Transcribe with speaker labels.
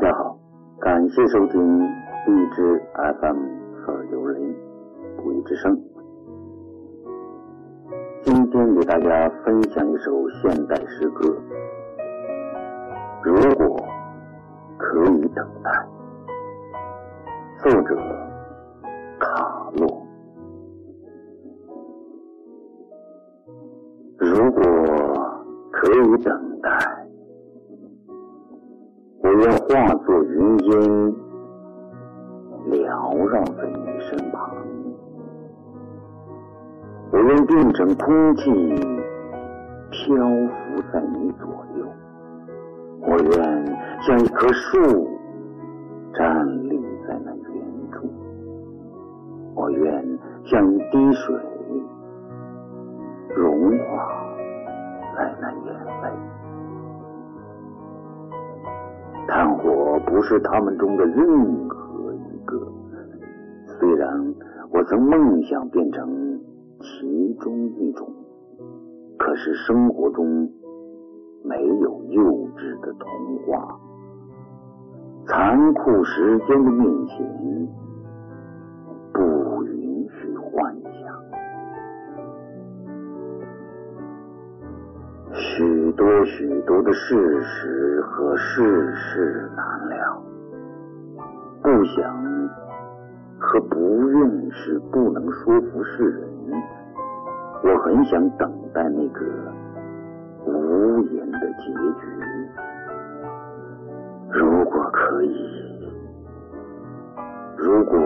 Speaker 1: 家好，感谢收听荔枝 FM 四二九零不义之声。今天给大家分享一首现代诗歌。如果可以等待，作者卡洛。如果可以等待。我愿化作云烟，缭绕在你身旁；我愿变成空气，漂浮在你左右；我愿像一棵树，站立在那远处；我愿像一滴水，融化在那眼泪。不是他们中的任何一个。虽然我曾梦想变成其中一种，可是生活中没有幼稚的童话。残酷时间的面前，许多许多的事实和世事难料，不想和不愿是不能说服世人。我很想等待那个无言的结局。如果可以，如果